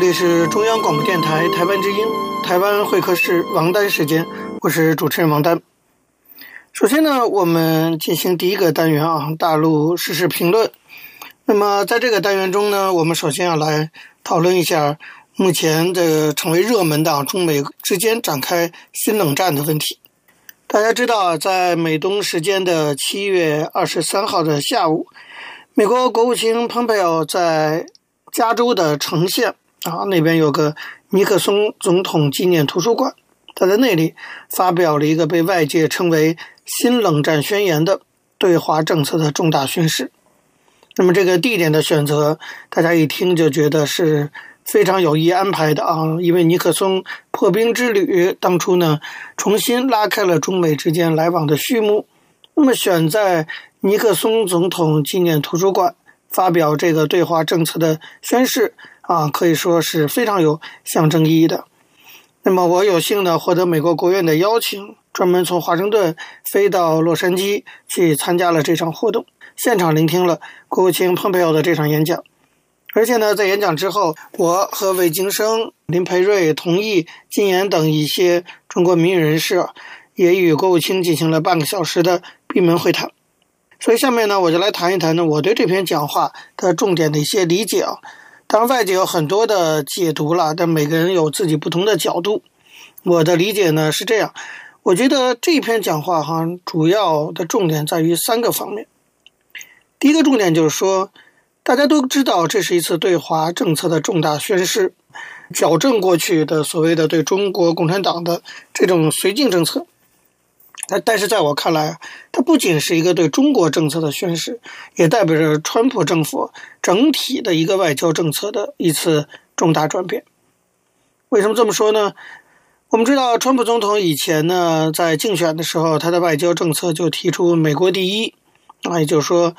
这里是中央广播电台台湾之音，台湾会客室王丹时间，我是主持人王丹。首先呢，我们进行第一个单元啊，大陆时事评论。那么在这个单元中呢，我们首先要来讨论一下目前的成为热门的，中美之间展开新冷战的问题。大家知道，在美东时间的七月二十三号的下午，美国国务卿蓬佩奥在加州的橙县啊，那边有个尼克松总统纪念图书馆，他在那里发表了一个被外界称为“新冷战宣言”的对华政策的重大宣誓。那么这个地点的选择，大家一听就觉得是非常有意安排的啊，因为尼克松破冰之旅当初呢，重新拉开了中美之间来往的序幕。那么选在尼克松总统纪念图书馆。发表这个对华政策的宣誓啊，可以说是非常有象征意义的。那么我有幸呢获得美国国务院的邀请，专门从华盛顿飞到洛杉矶去参加了这场活动，现场聆听了国务卿蓬佩奥的这场演讲。而且呢，在演讲之后，我和魏京生、林培瑞、童毅、金岩等一些中国民运人士也与国务卿进行了半个小时的闭门会谈。所以下面呢，我就来谈一谈呢，我对这篇讲话的重点的一些理解啊。当然，外界有很多的解读了，但每个人有自己不同的角度。我的理解呢是这样，我觉得这篇讲话哈，主要的重点在于三个方面。第一个重点就是说，大家都知道这是一次对华政策的重大宣示，矫正过去的所谓的对中国共产党的这种绥靖政策。但但是在我看来，它不仅是一个对中国政策的宣示，也代表着川普政府整体的一个外交政策的一次重大转变。为什么这么说呢？我们知道，川普总统以前呢，在竞选的时候，他的外交政策就提出“美国第一”，啊，也就是说，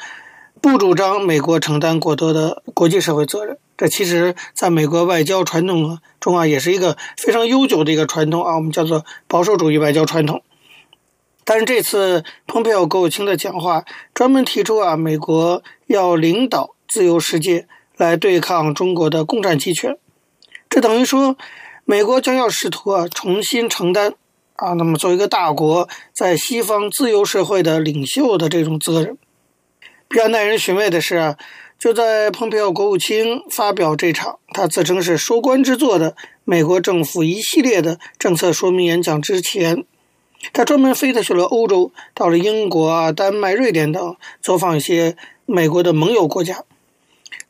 不主张美国承担过多的国际社会责任。这其实在美国外交传统中啊，也是一个非常悠久的一个传统啊，我们叫做保守主义外交传统。但是这次蓬佩奥国务卿的讲话专门提出啊，美国要领导自由世界来对抗中国的共产集权，这等于说美国将要试图啊重新承担啊，那么作为一个大国在西方自由社会的领袖的这种责任。比较耐人寻味的是啊，就在蓬佩奥国务卿发表这场他自称是收官之作的美国政府一系列的政策说明演讲之前。他专门飞的去了欧洲，到了英国啊、丹麦、瑞典等，走访一些美国的盟友国家。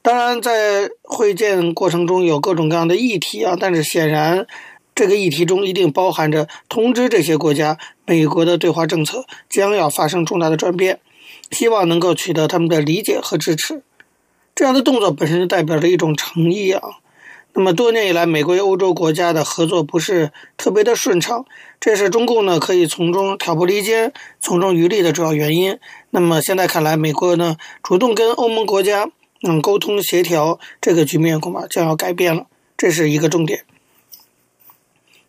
当然，在会见过程中有各种各样的议题啊，但是显然，这个议题中一定包含着通知这些国家，美国的对华政策将要发生重大的转变，希望能够取得他们的理解和支持。这样的动作本身就代表着一种诚意啊。那么多年以来，美国与欧洲国家的合作不是特别的顺畅，这是中共呢可以从中挑拨离间、从中渔利的主要原因。那么现在看来，美国呢主动跟欧盟国家嗯沟通协调，这个局面恐怕将要改变了，这是一个重点。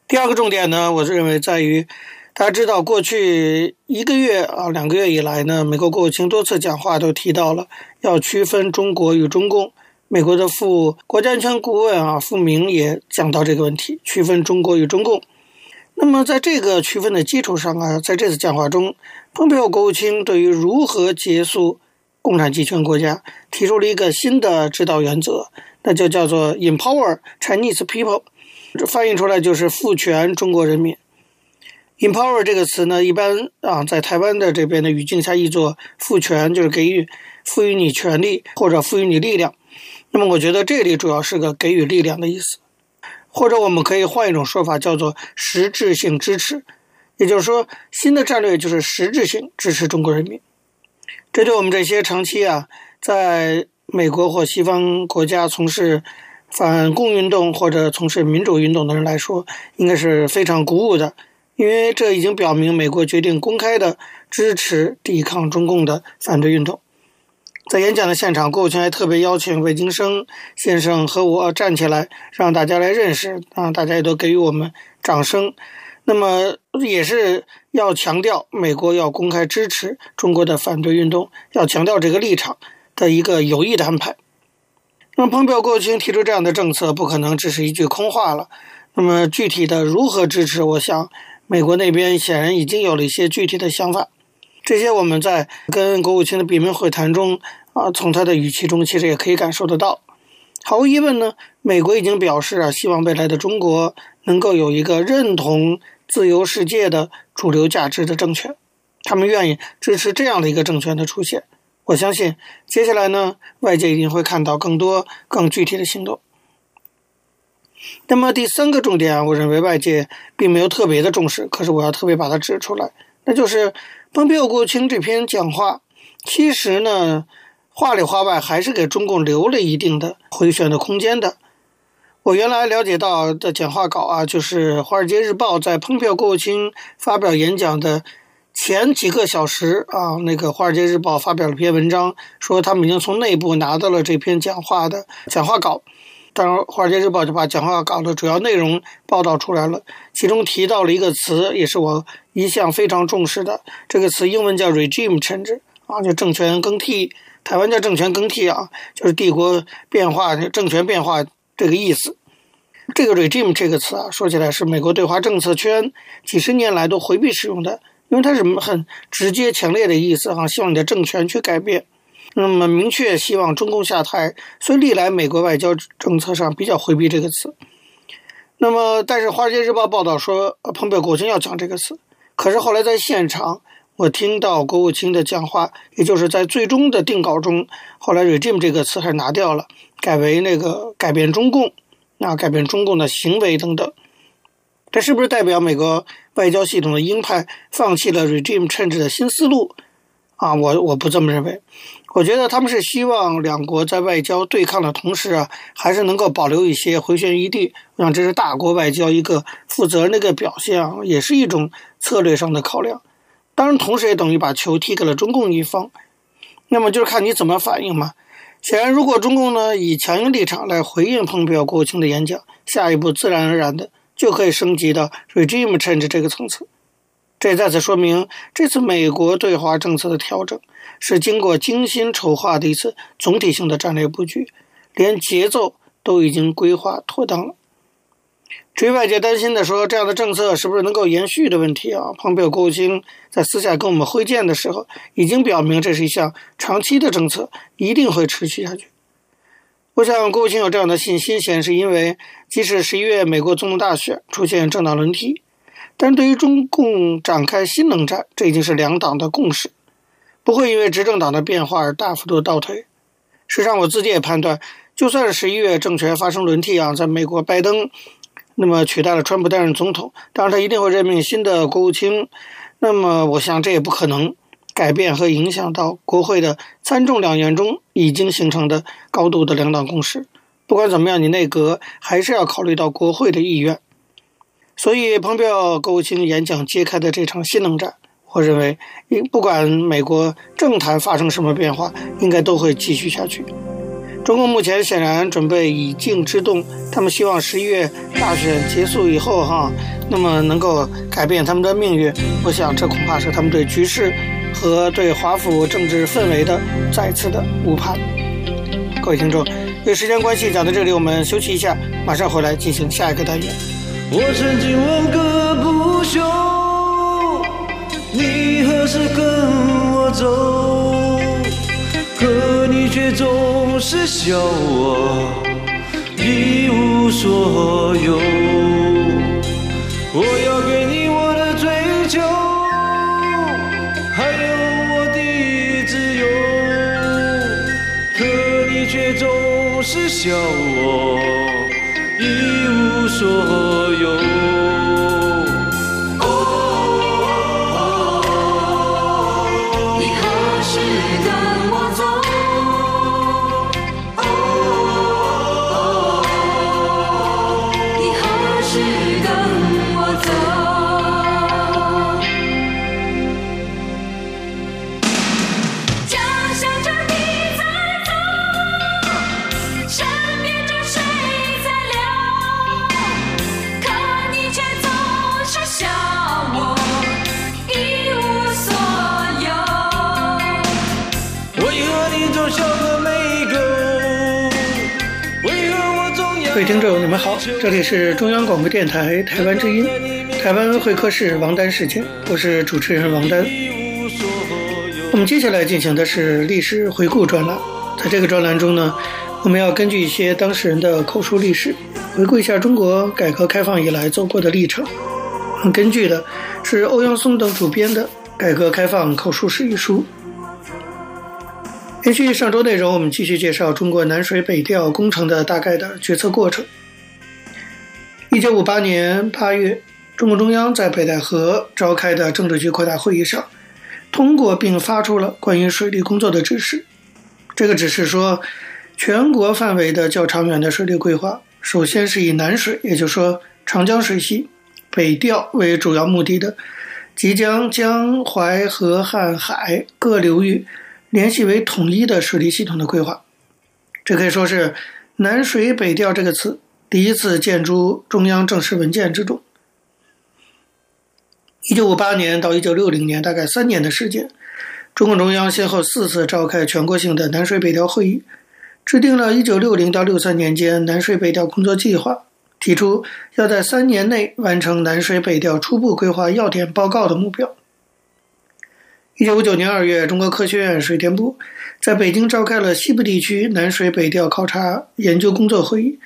第二个重点呢，我认为在于大家知道，过去一个月啊两个月以来呢，美国国务卿多次讲话都提到了要区分中国与中共。美国的副国家安全顾问啊，傅明也讲到这个问题，区分中国与中共。那么，在这个区分的基础上啊，在这次讲话中，蓬佩奥国务卿对于如何结束共产集权国家提出了一个新的指导原则，那就叫做 “Empower Chinese People”，这翻译出来就是“赋权中国人民”。Empower 这个词呢，一般啊，在台湾的这边的语境下译作“赋权”，就是给予、赋予你权利或者赋予你力量。那么，我觉得这里主要是个给予力量的意思，或者我们可以换一种说法，叫做实质性支持。也就是说，新的战略就是实质性支持中国人民。这对我们这些长期啊，在美国或西方国家从事反共运动或者从事民主运动的人来说，应该是非常鼓舞的，因为这已经表明美国决定公开的支持抵抗中共的反对运动。在演讲的现场，国务卿还特别邀请魏京生先生和我站起来，让大家来认识啊！大家也都给予我们掌声。那么也是要强调，美国要公开支持中国的反对运动，要强调这个立场的一个有益的安排。那么，蓬佩奥国务卿提出这样的政策，不可能只是一句空话了。那么，具体的如何支持，我想美国那边显然已经有了一些具体的想法。这些我们在跟国务卿的闭门会谈中啊，从他的语气中其实也可以感受得到。毫无疑问呢，美国已经表示啊，希望未来的中国能够有一个认同自由世界的主流价值的政权，他们愿意支持这样的一个政权的出现。我相信接下来呢，外界一定会看到更多更具体的行动。那么第三个重点啊，我认为外界并没有特别的重视，可是我要特别把它指出来，那就是。蓬佩奥国务卿这篇讲话，其实呢，话里话外还是给中共留了一定的回旋的空间的。我原来了解到的讲话稿啊，就是《华尔街日报》在蓬佩奥国务卿发表演讲的前几个小时啊，那个《华尔街日报》发表了篇文章，说他们已经从内部拿到了这篇讲话的讲话稿。当然，《华尔街日报》就把讲话稿的主要内容报道出来了，其中提到了一个词，也是我一向非常重视的，这个词英文叫 “regime change” 啊，就政权更替，台湾叫政权更替啊，就是帝国变化、政权变化这个意思。这个 “regime” 这个词啊，说起来是美国对华政策圈几十年来都回避使用的，因为它是很直接、强烈的意思哈，希望你的政权去改变。那么明确希望中共下台，所以历来美国外交政策上比较回避这个词。那么，但是《华尔街日报》报道说，蓬佩奥国务卿要讲这个词。可是后来在现场，我听到国务卿的讲话，也就是在最终的定稿中，后来 “regime” 这个词还拿掉了，改为那个改变中共，那改变中共的行为等等。这是不是代表美国外交系统的鹰派放弃了 “regime change” 的新思路？啊，我我不这么认为。我觉得他们是希望两国在外交对抗的同时啊，还是能够保留一些回旋余地。我想这是大国外交一个负责任的一个表现啊，也是一种策略上的考量。当然，同时也等于把球踢给了中共一方。那么就是看你怎么反应嘛。显然，如果中共呢以强硬立场来回应蓬佩奥国务卿的演讲，下一步自然而然的就可以升级到 regime change 这个层次。这再次说明，这次美国对华政策的调整是经过精心筹划的一次总体性的战略布局，连节奏都已经规划妥当了。至于外界担心的说这样的政策是不是能够延续的问题啊，蓬佩奥国务卿在私下跟我们会见的时候，已经表明这是一项长期的政策，一定会持续下去。我想国务卿有这样的信心，显然是因为即使十一月美国总统大选出现政党轮替。但对于中共展开新冷战，这已经是两党的共识，不会因为执政党的变化而大幅度倒退。实际上，我自己也判断，就算是十一月政权发生轮替啊，在美国拜登那么取代了川普担任总统，当然他一定会任命新的国务卿。那么，我想这也不可能改变和影响到国会的参众两院中已经形成的高度的两党共识。不管怎么样，你内阁还是要考虑到国会的意愿。所以，蓬佩奥国务卿演讲揭开的这场新冷战，我认为，不管美国政坛发生什么变化，应该都会继续下去。中共目前显然准备以静制动，他们希望十一月大选结束以后，哈，那么能够改变他们的命运。我想，这恐怕是他们对局势和对华府政治氛围的再次的误判。各位听众，因为时间关系，讲到这里，我们休息一下，马上回来进行下一个单元。我曾经问个不休，你何时跟我走？可你却总是笑我一无所有。我要给你我的追求，还有我的自由，可你却总是。笑我一无所有。这里是中央广播电台台湾之音，台湾会客室王丹时间，我是主持人王丹。我们接下来进行的是历史回顾专栏，在这个专栏中呢，我们要根据一些当事人的口述历史，回顾一下中国改革开放以来走过的历程。我们根据的是欧阳松等主编的《改革开放口述史》一书。延续上周内容，我们继续介绍中国南水北调工程的大概的决策过程。一九五八年八月，中共中央在北戴河召开的政治局扩大会议上，通过并发出了关于水利工作的指示。这个指示说，全国范围的较长远的水利规划，首先是以南水，也就是说长江水系北调为主要目的的，即将江淮河汉海各流域。联系为统一的水利系统的规划，这可以说是“南水北调”这个词第一次见诸中央正式文件之中。一九五八年到一九六零年，大概三年的时间，中共中央先后四次召开全国性的南水北调会议，制定了一九六零到六三年间南水北调工作计划，提出要在三年内完成南水北调初步规划要点报告的目标。一九五九年二月，中国科学院水电部在北京召开了西部地区南水北调考察研究工作会议，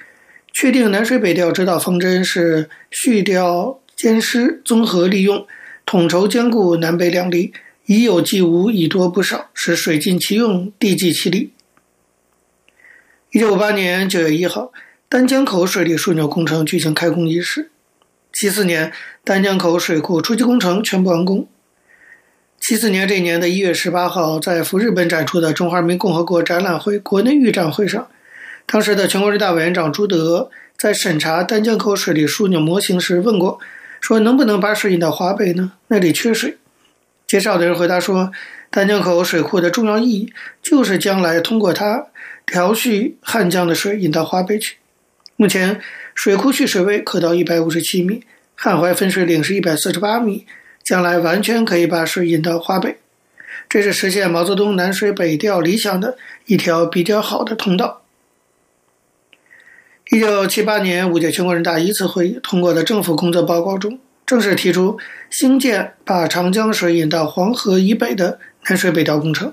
确定南水北调指导方针是蓄调兼施，综合利用，统筹兼顾南北两利，以有济无，以多不少，使水尽其用，地济其利。一九五八年九月一号，丹江口水利枢纽工程举行开工仪式。七四年，丹江口水库初期工程全部完工。七四年这一年的一月十八号，在赴日本展出的中华人民共和国展览会国内预展会上，当时的全国人大委员长朱德在审查丹江口水利枢纽模型时问过，说能不能把水引到华北呢？那里缺水。介绍的人回答说，丹江口水库的重要意义就是将来通过它调蓄汉江的水引到华北去。目前水库蓄水位可到一百五十七米，汉淮分水岭是一百四十八米。将来完全可以把水引到华北，这是实现毛泽东南水北调理想的一条比较好的通道。一九七八年五届全国人大一次会议通过的政府工作报告中，正式提出兴建把长江水引到黄河以北的南水北调工程。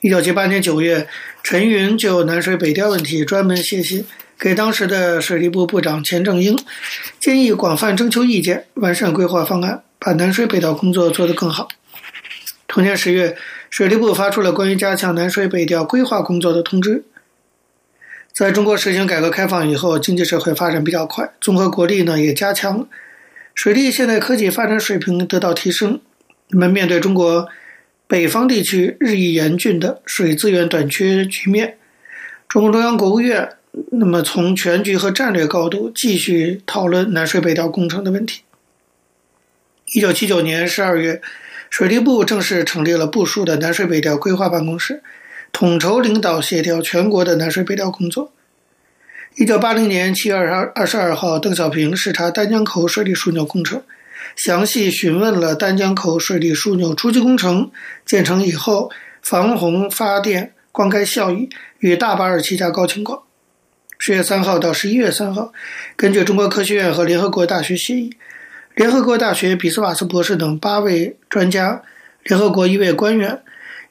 一九七八年九月，陈云就南水北调问题专门写信给当时的水利部部长钱正英，建议广泛征求意见，完善规划方案。把南水北调工作做得更好。同年十月，水利部发出了关于加强南水北调规划工作的通知。在中国实行改革开放以后，经济社会发展比较快，综合国力呢也加强了，水利现代科技发展水平得到提升。那么，面对中国北方地区日益严峻的水资源短缺局面，中共中央、国务院那么从全局和战略高度继续讨论南水北调工程的问题。一九七九年十二月，水利部正式成立了部署的南水北调规划办公室，统筹领导协调全国的南水北调工作。一九八零年七月二十二二十二号，邓小平视察丹江口水利枢纽工程，详细询问了丹江口水利枢纽初期工程建成以后防洪、发电、灌溉效益与大巴尔七加高情况。十月三号到十一月三号，根据中国科学院和联合国大学协议。联合国大学比斯瓦斯博士等八位专家，联合国一位官员，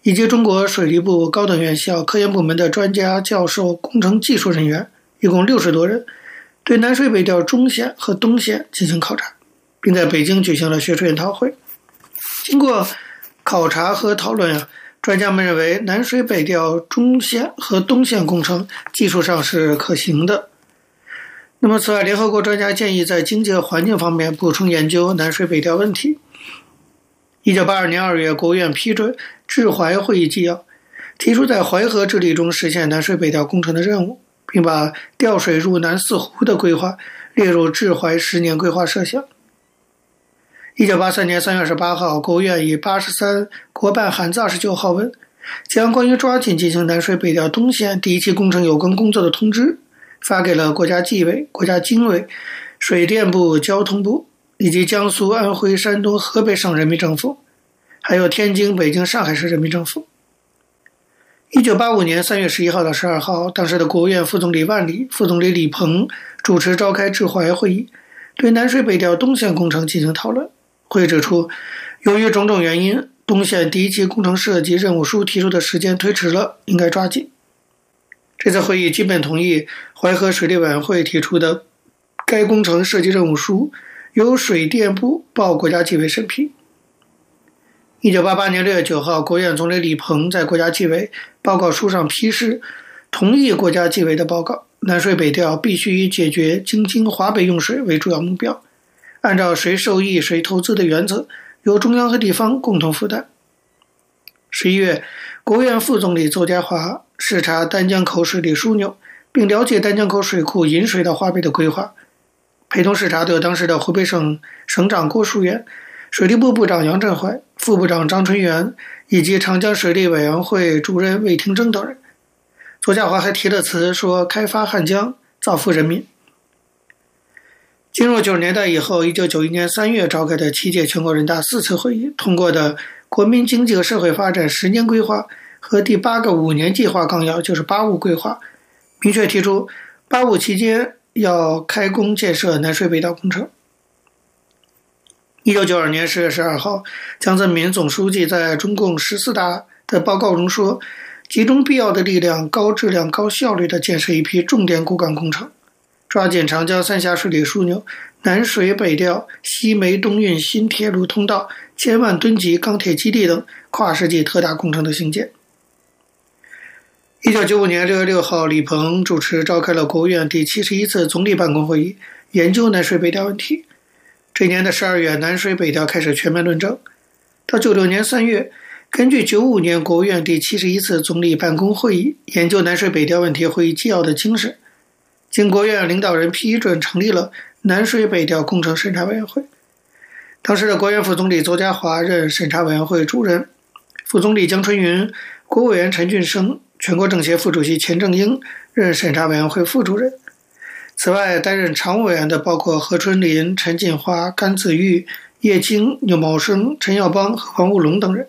以及中国水利部高等院校科研部门的专家、教授、工程技术人员，一共六十多人，对南水北调中线和东线进行考察，并在北京举行了学术研讨会。经过考察和讨论啊，专家们认为，南水北调中线和东线工程技术上是可行的。那么，此外，联合国专家建议在经济环境方面补充研究南水北调问题。一九八二年二月，国务院批准治淮会议纪要，提出在淮河治理中实现南水北调工程的任务，并把调水入南四湖的规划列入治淮十年规划设想。一九八三年三月十八号，国务院以八十三国办函字二十九号文，将关于抓紧进行南水北调东线第一期工程有关工作的通知发给了国家纪委、国家经委、水电部、交通部以及江苏、安徽、山东、河北省人民政府，还有天津、北京、上海市人民政府。一九八五年三月十一号到十二号，当时的国务院副总理万里、副总理李鹏主持召开治淮会议，对南水北调东线工程进行讨论。会议指出，由于种种原因，东线第一期工程设计任务书提出的时间推迟了，应该抓紧。这次会议基本同意淮河水利委员会提出的该工程设计任务书，由水电部报国家纪委审批。一九八八年六月九号，国务院总理李鹏在国家纪委报告书上批示，同意国家纪委的报告：南水北调必须以解决京津华北用水为主要目标。按照谁受益谁投资的原则，由中央和地方共同负担。十一月，国务院副总理邹家华视察丹江口水利枢纽，并了解丹江口水库引水到华北的规划。陪同视察的有当时的湖北省省长郭树远、水利部部长杨振怀、副部长张春元以及长江水利委员会主任魏廷征等人。左家华还提了词说：“开发汉江，造福人民。”进入九十年代以后，一九九一年三月召开的七届全国人大四次会议通过的《国民经济和社会发展十年规划》和第八个五年计划纲要，就是“八五”规划，明确提出“八五”期间要开工建设南水北调工程。一九九二年十月十二号，江泽民总书记在中共十四大的报告中说：“集中必要的力量，高质量、高效率地建设一批重点骨干工程。”抓紧长江三峡水利枢纽、南水北调、西煤东运新铁路通道、千万吨级钢铁基地等跨世纪特大工程的兴建。一九九五年六月六号，李鹏主持召开了国务院第七十一次总理办公会议，研究南水北调问题。这年的十二月，南水北调开始全面论证。到九六年三月，根据九五年国务院第七十一次总理办公会议研究南水北调问题会议纪要的精神。经国务院领导人批准，成立了南水北调工程审查委员会。当时的国务院副总理邹家华任审查委员会主任，副总理江春云、国务委员陈俊生、全国政协副主席钱正英任审查委员会副主任。此外，担任常务委员的包括何春林、陈锦华、甘子玉、叶青、牛茂生、陈耀邦和黄务龙等人。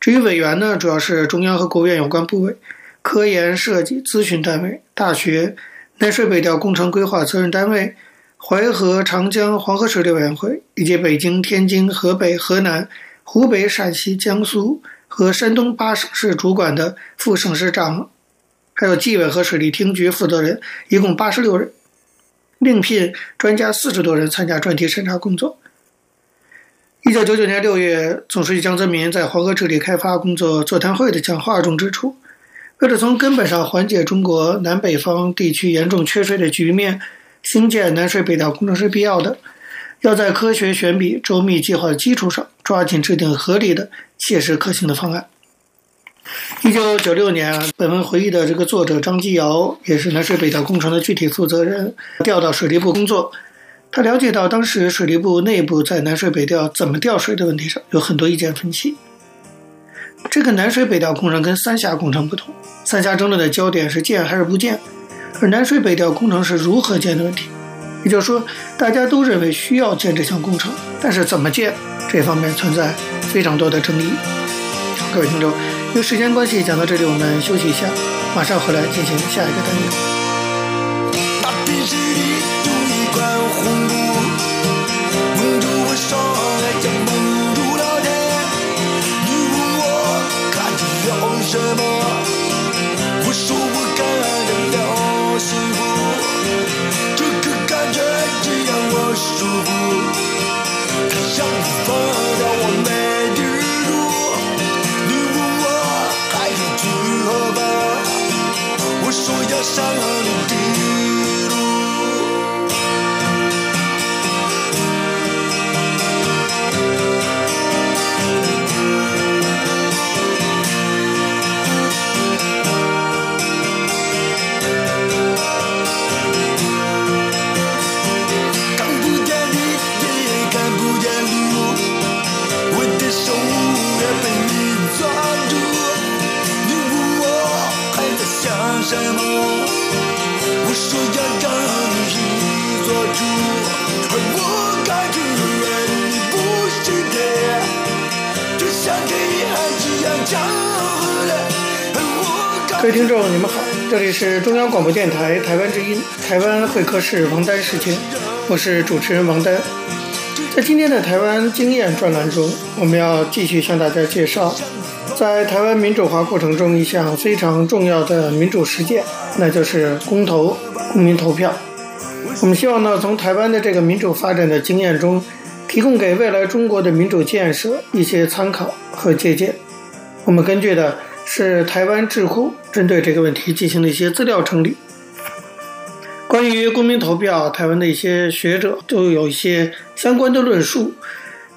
至于委员呢，主要是中央和国务院有关部委、科研设计咨询单位、大学。南水北调工程规划责任单位、淮河、长江、黄河水利委员会，以及北京、天津、河北、河南、湖北、陕西、江苏和山东八省市主管的副省市长，还有纪委和水利厅局负责人，一共八十六人。另聘专家四十多人参加专题审查工作。一九九九年六月，总书记江泽民在黄河治理开发工作座谈会的讲话中指出。为了从根本上缓解中国南北方地区严重缺水的局面，兴建南水北调工程是必要的。要在科学选比、周密计划的基础上，抓紧制定合理的、切实可行的方案。一九九六年，本文回忆的这个作者张基尧，也是南水北调工程的具体负责人，调到水利部工作。他了解到，当时水利部内部在南水北调怎么调水的问题上，有很多意见分歧。这个南水北调工程跟三峡工程不同，三峡争论的焦点是建还是不建，而南水北调工程是如何建的问题。也就是说，大家都认为需要建这项工程，但是怎么建这方面存在非常多的争议。各位听众，由于时间关系，讲到这里我们休息一下，马上回来进行下一个单元。他让我疯让我没地住你问我还要去何方我说要上各位听众，你们好，这里是中央广播电台台湾之音，台湾会客室王丹时间，我是主持人王丹。在今天的台湾经验专栏中，我们要继续向大家介绍。在台湾民主化过程中一项非常重要的民主实践，那就是公投、公民投票。我们希望呢，从台湾的这个民主发展的经验中，提供给未来中国的民主建设一些参考和借鉴。我们根据的是台湾智库针对这个问题进行的一些资料整理。关于公民投票，台湾的一些学者都有一些相关的论述。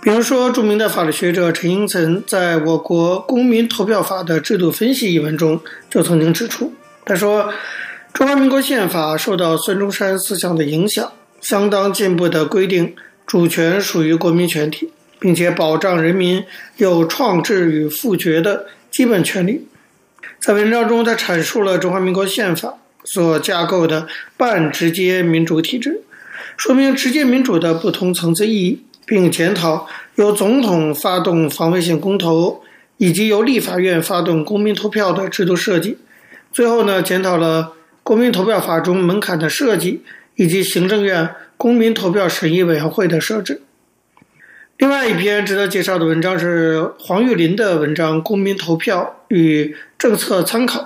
比如说，著名的法律学者陈英岑在我国公民投票法的制度分析一文中就曾经指出，他说：“中华民国宪法受到孙中山思想的影响，相当进步的规定主权属于国民全体，并且保障人民有创制与复决的基本权利。”在文章中，他阐述了中华民国宪法所架构的半直接民主体制，说明直接民主的不同层次意义。并检讨由总统发动防卫性公投，以及由立法院发动公民投票的制度设计。最后呢，检讨了公民投票法中门槛的设计，以及行政院公民投票审议委员会的设置。另外一篇值得介绍的文章是黄玉林的文章《公民投票与政策参考》。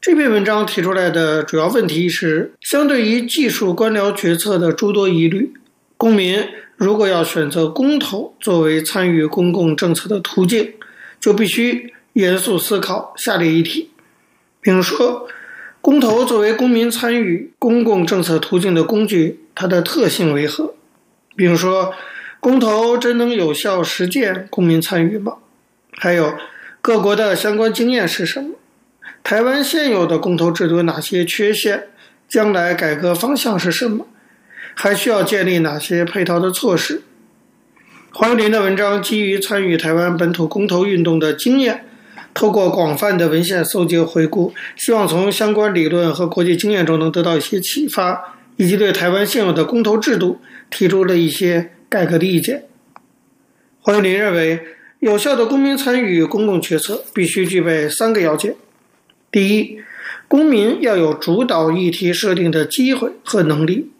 这篇文章提出来的主要问题是，相对于技术官僚决策的诸多疑虑，公民。如果要选择公投作为参与公共政策的途径，就必须严肃思考下列议题。比如说，公投作为公民参与公共政策途径的工具，它的特性为何？比如说，公投真能有效实践公民参与吗？还有，各国的相关经验是什么？台湾现有的公投制度有哪些缺陷？将来改革方向是什么？还需要建立哪些配套的措施？黄玉林的文章基于参与台湾本土公投运动的经验，透过广泛的文献搜集回顾，希望从相关理论和国际经验中能得到一些启发，以及对台湾现有的公投制度提出了一些改革的意见。黄玉林认为，有效的公民参与公共决策必须具备三个要件：第一，公民要有主导议题设定的机会和能力。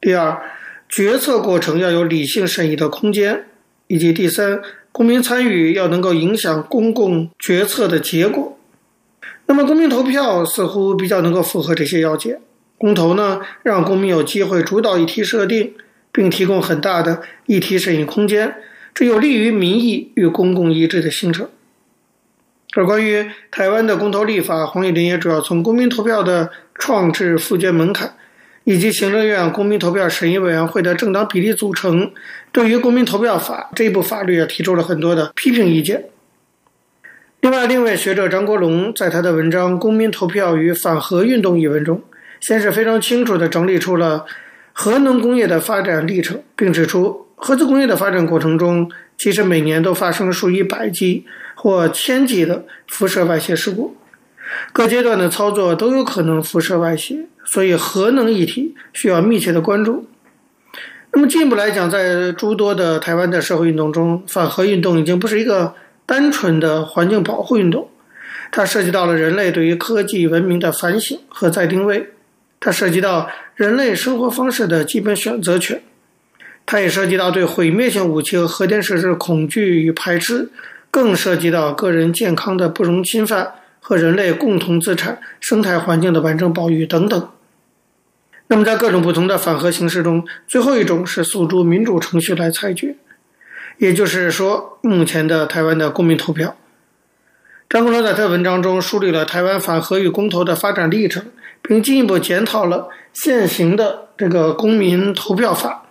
第二，决策过程要有理性审议的空间，以及第三，公民参与要能够影响公共决策的结果。那么，公民投票似乎比较能够符合这些要件。公投呢，让公民有机会主导议题设定，并提供很大的议题审议空间，这有利于民意与公共意志的形成。而关于台湾的公投立法，黄玉林也主要从公民投票的创制附件门槛。以及行政院公民投票审议委员会的政党比例组成，对于公民投票法这部法律也提出了很多的批评意见。另外，另一位学者张国龙在他的文章《公民投票与反核运动》一文中，先是非常清楚地整理出了核能工业的发展历程，并指出核子工业的发展过程中，其实每年都发生数以百计或千计的辐射外泄事故。各阶段的操作都有可能辐射外泄，所以核能议题需要密切的关注。那么进一步来讲，在诸多的台湾的社会运动中，反核运动已经不是一个单纯的环境保护运动，它涉及到了人类对于科技文明的反省和再定位，它涉及到人类生活方式的基本选择权，它也涉及到对毁灭性武器和核电设施恐惧与排斥，更涉及到个人健康的不容侵犯。和人类共同资产生态环境的完整保育等等。那么，在各种不同的反核形式中，最后一种是诉诸民主程序来裁决，也就是说，目前的台湾的公民投票。张国龙在他的文章中梳理了台湾反核与公投的发展历程，并进一步检讨了现行的这个公民投票法，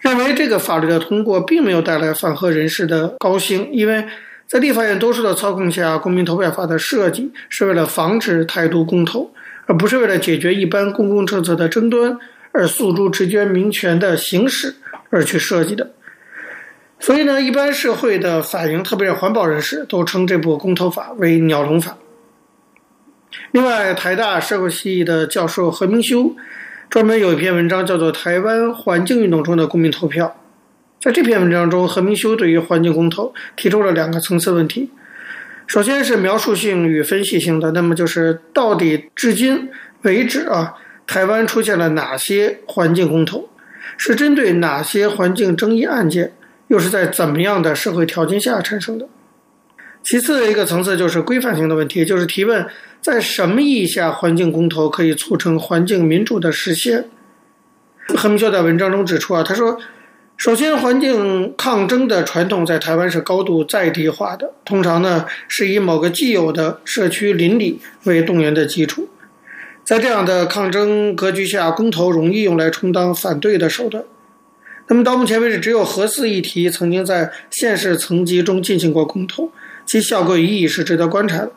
认为这个法律的通过并没有带来反核人士的高兴，因为。在立法院多数的操控下，公民投票法的设计是为了防止台独公投，而不是为了解决一般公共政策的争端而诉诸直接民权的行使而去设计的。所以呢，一般社会的反应，特别是环保人士，都称这部公投法为“鸟笼法”。另外，台大社会系的教授何明修专门有一篇文章，叫做《台湾环境运动中的公民投票》。在这篇文章中，何明修对于环境公投提出了两个层次问题。首先是描述性与分析性的，那么就是到底至今为止啊，台湾出现了哪些环境公投，是针对哪些环境争议案件，又是在怎么样的社会条件下产生的？其次的一个层次就是规范性的问题，就是提问在什么意义下环境公投可以促成环境民主的实现？何明修在文章中指出啊，他说。首先，环境抗争的传统在台湾是高度在地化的，通常呢是以某个既有的社区邻里为动员的基础。在这样的抗争格局下，公投容易用来充当反对的手段。那么到目前为止，只有核四议题曾经在县市层级中进行过公投，其效果与意义是值得观察的。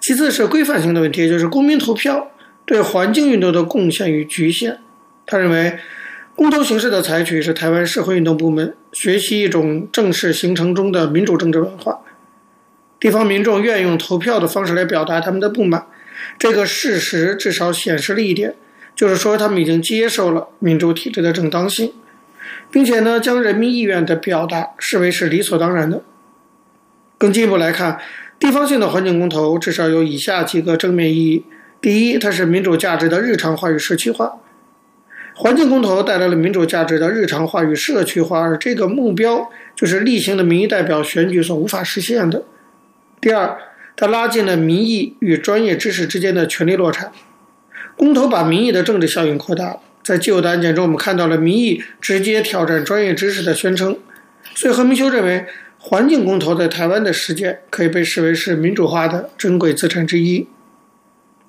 其次是规范性的问题，就是公民投票对环境运动的贡献与局限。他认为。公投形式的采取是台湾社会运动部门学习一种正式形成中的民主政治文化，地方民众愿用投票的方式来表达他们的不满，这个事实至少显示了一点，就是说他们已经接受了民主体制的正当性，并且呢将人民意愿的表达视为是理所当然的。更进一步来看，地方性的环境公投至少有以下几个正面意义：第一，它是民主价值的日常化与社区化。环境公投带来了民主价值的日常化与社区化，而这个目标就是例行的民意代表选举所无法实现的。第二，它拉近了民意与专业知识之间的权力落差。公投把民意的政治效应扩大了，在既有的案件中，我们看到了民意直接挑战专业知识的宣称。所以，何明修认为，环境公投在台湾的实践可以被视为是民主化的珍贵资产之一。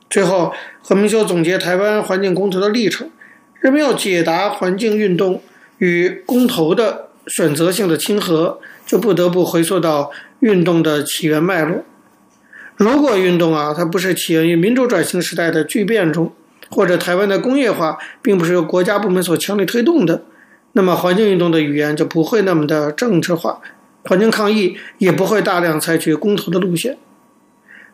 最后，何明修总结台湾环境公投的历程。人们要解答环境运动与公投的选择性的亲和，就不得不回溯到运动的起源脉络。如果运动啊，它不是起源于民主转型时代的巨变中，或者台湾的工业化并不是由国家部门所强力推动的，那么环境运动的语言就不会那么的政治化，环境抗议也不会大量采取公投的路线。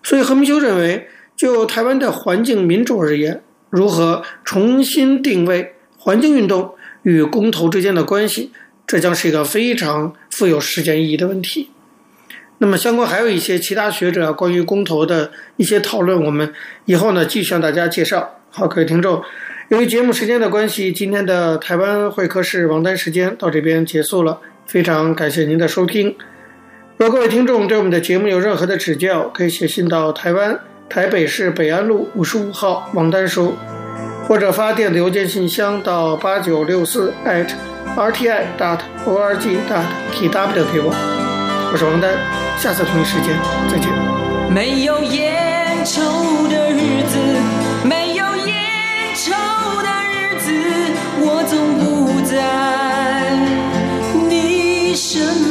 所以何明修认为，就台湾的环境民主而言，如何重新定位环境运动与公投之间的关系？这将是一个非常富有实践意义的问题。那么，相关还有一些其他学者关于公投的一些讨论，我们以后呢继续向大家介绍。好，各位听众，由于节目时间的关系，今天的台湾会客室王丹时间到这边结束了。非常感谢您的收听。如果各位听众对我们的节目有任何的指教，可以写信到台湾。台北市北安路五十五号王丹收，或者发电子邮件信箱到八九六四 @rti dot org dot tw 给我。我是王丹，下次同一时间再见。没有烟抽的日子，没有烟抽的日子，我总不在你身边